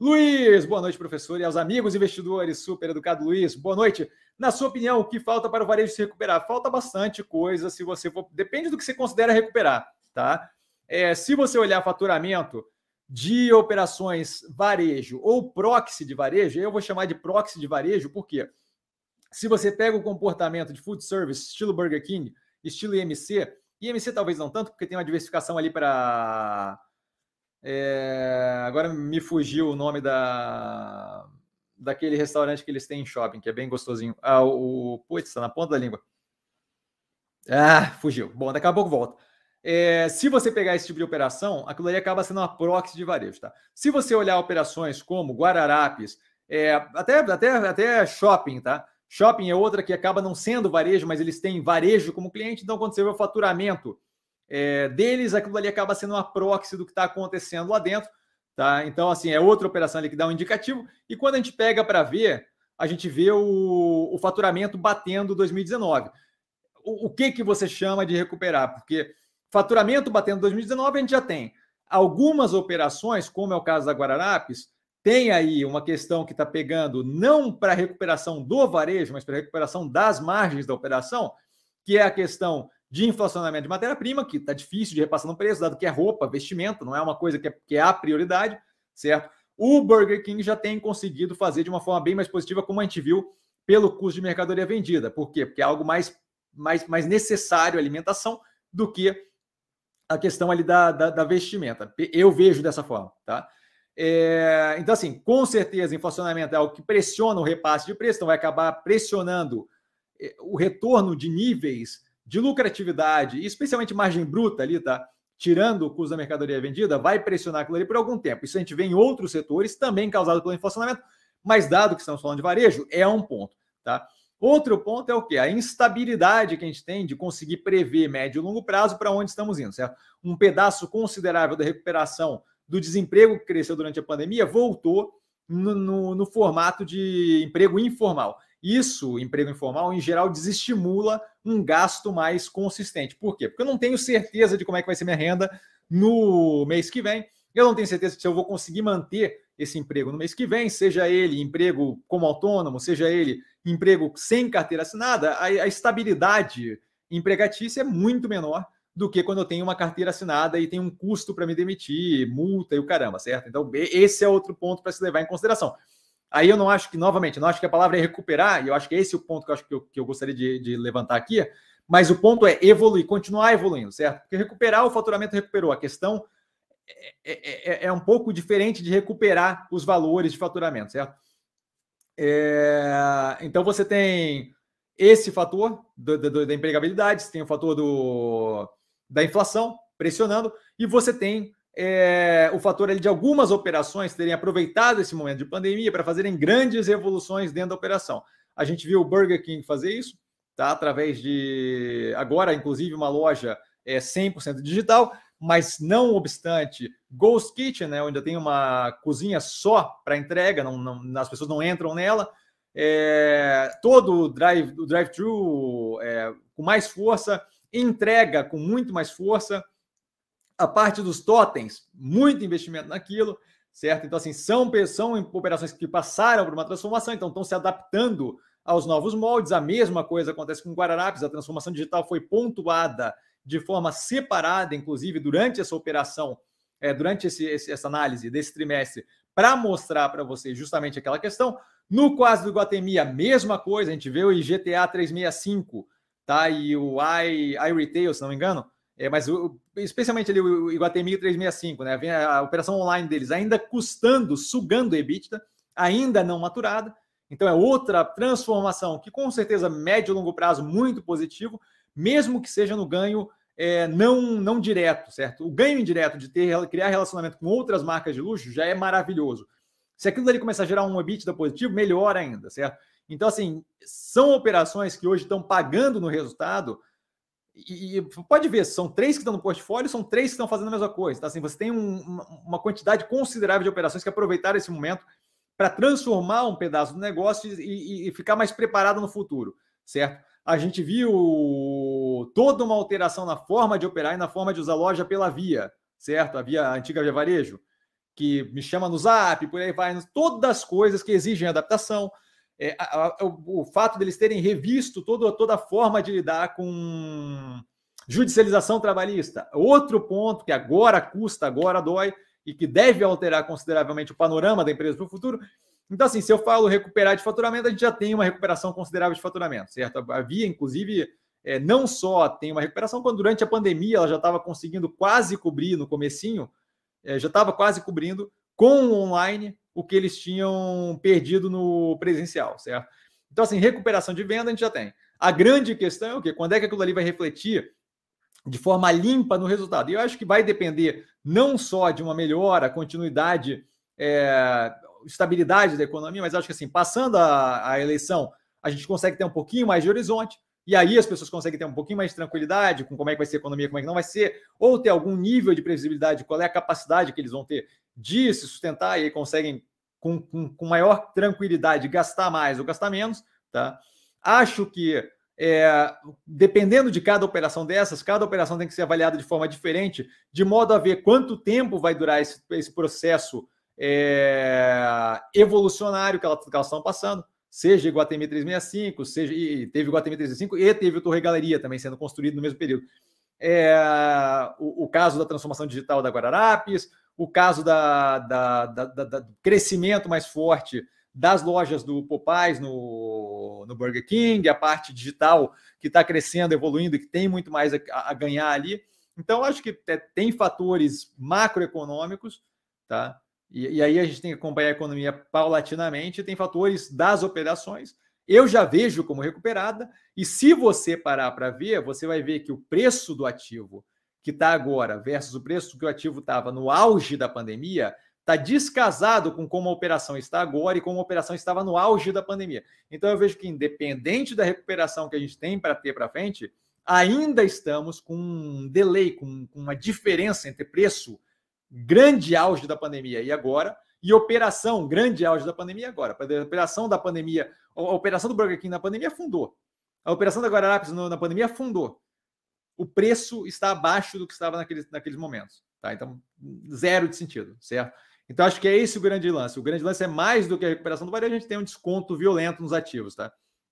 Luiz, boa noite, professor, e aos amigos investidores, super educado Luiz, boa noite. Na sua opinião, o que falta para o varejo se recuperar? Falta bastante coisa, se você for. Depende do que você considera recuperar, tá? É, se você olhar faturamento de operações varejo ou proxy de varejo, eu vou chamar de proxy de varejo, porque se você pega o comportamento de food service, estilo Burger King, estilo IMC, IMC talvez não tanto, porque tem uma diversificação ali para é, agora me fugiu o nome da daquele restaurante que eles têm em shopping, que é bem gostosinho. Ah, o, putz, tá na ponta da língua. Ah, fugiu. Bom, daqui a pouco volta. É, se você pegar esse tipo de operação, aquilo ali acaba sendo uma proxy de varejo, tá? Se você olhar operações como Guararapes, é, até, até, até shopping, tá? Shopping é outra que acaba não sendo varejo, mas eles têm varejo como cliente, então quando você vê o faturamento é, deles, aquilo ali acaba sendo uma proxy do que está acontecendo lá dentro. Tá? Então, assim, é outra operação ali que dá um indicativo. E quando a gente pega para ver, a gente vê o, o faturamento batendo 2019. O, o, que, que você chama de recuperar? Porque faturamento batendo 2019 a gente já tem. Algumas operações, como é o caso da Guararapes, tem aí uma questão que está pegando não para recuperação do varejo, mas para recuperação das margens da operação, que é a questão de inflacionamento de matéria-prima, que está difícil de repassar no preço, dado que é roupa, vestimento, não é uma coisa que é, que é a prioridade, certo? O Burger King já tem conseguido fazer de uma forma bem mais positiva, como a gente viu, pelo custo de mercadoria vendida. Por quê? Porque é algo mais, mais, mais necessário alimentação do que a questão ali da, da, da vestimenta. Eu vejo dessa forma, tá? É, então, assim, com certeza, inflacionamento é algo que pressiona o repasse de preço, então vai acabar pressionando é, o retorno de níveis de lucratividade, especialmente margem bruta ali, tá? Tirando o custo da mercadoria vendida, vai pressionar aquilo ali por algum tempo. Isso a gente vê em outros setores, também causado pelo inflacionamento, mas dado que estamos falando de varejo, é um ponto, tá? Outro ponto é o que? A instabilidade que a gente tem de conseguir prever médio e longo prazo para onde estamos indo, certo? Um pedaço considerável da recuperação do desemprego que cresceu durante a pandemia voltou no, no, no formato de emprego informal. Isso, emprego informal, em geral, desestimula um gasto mais consistente. Por quê? Porque eu não tenho certeza de como é que vai ser minha renda no mês que vem. Eu não tenho certeza se eu vou conseguir manter esse emprego no mês que vem, seja ele emprego como autônomo, seja ele emprego sem carteira assinada, a, a estabilidade empregatícia é muito menor do que quando eu tenho uma carteira assinada e tem um custo para me demitir, multa e o caramba, certo? Então, esse é outro ponto para se levar em consideração. Aí eu não acho que, novamente, não acho que a palavra é recuperar, e eu acho que esse é o ponto que eu acho que eu, que eu gostaria de, de levantar aqui, mas o ponto é evoluir, continuar evoluindo, certo? Porque recuperar o faturamento recuperou. A questão é, é, é, é um pouco diferente de recuperar os valores de faturamento, certo? É, então você tem esse fator do, do, da empregabilidade, você tem o fator do, da inflação pressionando, e você tem é, o fator ali de algumas operações terem aproveitado esse momento de pandemia para fazerem grandes revoluções dentro da operação. A gente viu o Burger King fazer isso, tá? Através de agora, inclusive, uma loja é 100% digital, mas não obstante, Ghost Kitchen, né, onde tem uma cozinha só para entrega, não, não, as pessoas não entram nela. É, todo o drive, o drive-thru é, com mais força, entrega com muito mais força a parte dos totens, muito investimento naquilo, certo? Então, assim, são, são operações que passaram por uma transformação, então estão se adaptando aos novos moldes. A mesma coisa acontece com Guararapes, a transformação digital foi pontuada de forma separada, inclusive, durante essa operação, é, durante esse, esse, essa análise desse trimestre, para mostrar para vocês justamente aquela questão. No caso do Guatemi, a mesma coisa, a gente vê o IGTA 365, tá? E o i, iRetail, se não me engano, é, mas o, especialmente ali o Iguatemi 365, né? Vem a, a, operação online deles ainda custando, sugando EBITDA, ainda não maturada. Então é outra transformação que com certeza médio e longo prazo muito positivo, mesmo que seja no ganho é, não não direto, certo? O ganho indireto de ter criar relacionamento com outras marcas de luxo já é maravilhoso. Se aquilo ali começar a gerar um EBITDA positivo, melhor ainda, certo? Então assim, são operações que hoje estão pagando no resultado e, pode ver, são três que estão no portfólio, são três que estão fazendo a mesma coisa. Tá? Assim, você tem um, uma quantidade considerável de operações que aproveitaram esse momento para transformar um pedaço do negócio e, e, ficar mais preparado no futuro, certo? A gente viu toda uma alteração na forma de operar e na forma de usar loja pela via, certo? A via a antiga via varejo, que me chama no zap, por aí vai, todas as coisas que exigem adaptação. É, a, a, o, o, fato deles terem revisto todo, toda a forma de lidar com judicialização trabalhista. Outro ponto que agora custa, agora dói, e que deve alterar consideravelmente o panorama da empresa para o futuro. Então, assim, se eu falo recuperar de faturamento, a gente já tem uma recuperação considerável de faturamento, certo? Havia, inclusive, é, não só tem uma recuperação, quando durante a pandemia ela já estava conseguindo quase cobrir no comecinho, é, já estava quase cobrindo com o online o que eles tinham perdido no presencial, certo? Então, assim, recuperação de venda a gente já tem. A grande questão é o quê? Quando é que aquilo ali vai refletir de forma limpa no resultado? E eu acho que vai depender não só de uma melhora, continuidade, é, estabilidade da economia, mas acho que assim, passando a, a eleição, a gente consegue ter um pouquinho mais de horizonte, e aí as pessoas conseguem ter um pouquinho mais de tranquilidade com como é que vai ser a economia, como é que não vai ser, ou ter algum nível de previsibilidade, qual é a capacidade que eles vão ter de se sustentar e aí conseguem, com, com, com maior tranquilidade, gastar mais ou gastar menos. Tá? Acho que, é, dependendo de cada operação dessas, cada operação tem que ser avaliada de forma diferente, de modo a ver quanto tempo vai durar esse, esse processo é, evolucionário que elas, que elas estão passando seja Iguatemi 365, seja e teve Iguatemi 365 e teve o Torre Galeria também sendo construído no mesmo período. É, o, o, caso da transformação digital da Guararapes, o caso da, da, da, da, do crescimento mais forte das lojas do Popeyes no, no Burger King, a parte digital que está crescendo, evoluindo e que tem muito mais a, a ganhar ali. Então, acho que tem fatores macroeconômicos, tá? E, e, aí a gente tem que acompanhar a economia paulatinamente, tem fatores das operações. Eu já vejo como recuperada, e se você parar para ver, você vai ver que o preço do ativo que está agora versus o preço que o ativo estava no auge da pandemia está descasado com como a operação está agora e como a operação estava no auge da pandemia. Então eu vejo que, independente da recuperação que a gente tem para ter para frente, ainda estamos com um delay, com, com uma diferença entre preço grande auge da pandemia e agora, e operação, grande auge da pandemia agora. A operação da pandemia, a operação do Burger King na pandemia afundou. A operação da Guararapes na pandemia afundou. O preço está abaixo do que estava naqueles, naqueles momentos. Tá? Então, zero de sentido, certo? Então, acho que é esse o grande lance. O grande lance é mais do que a recuperação do varejo, a gente tem um desconto violento nos ativos, tá?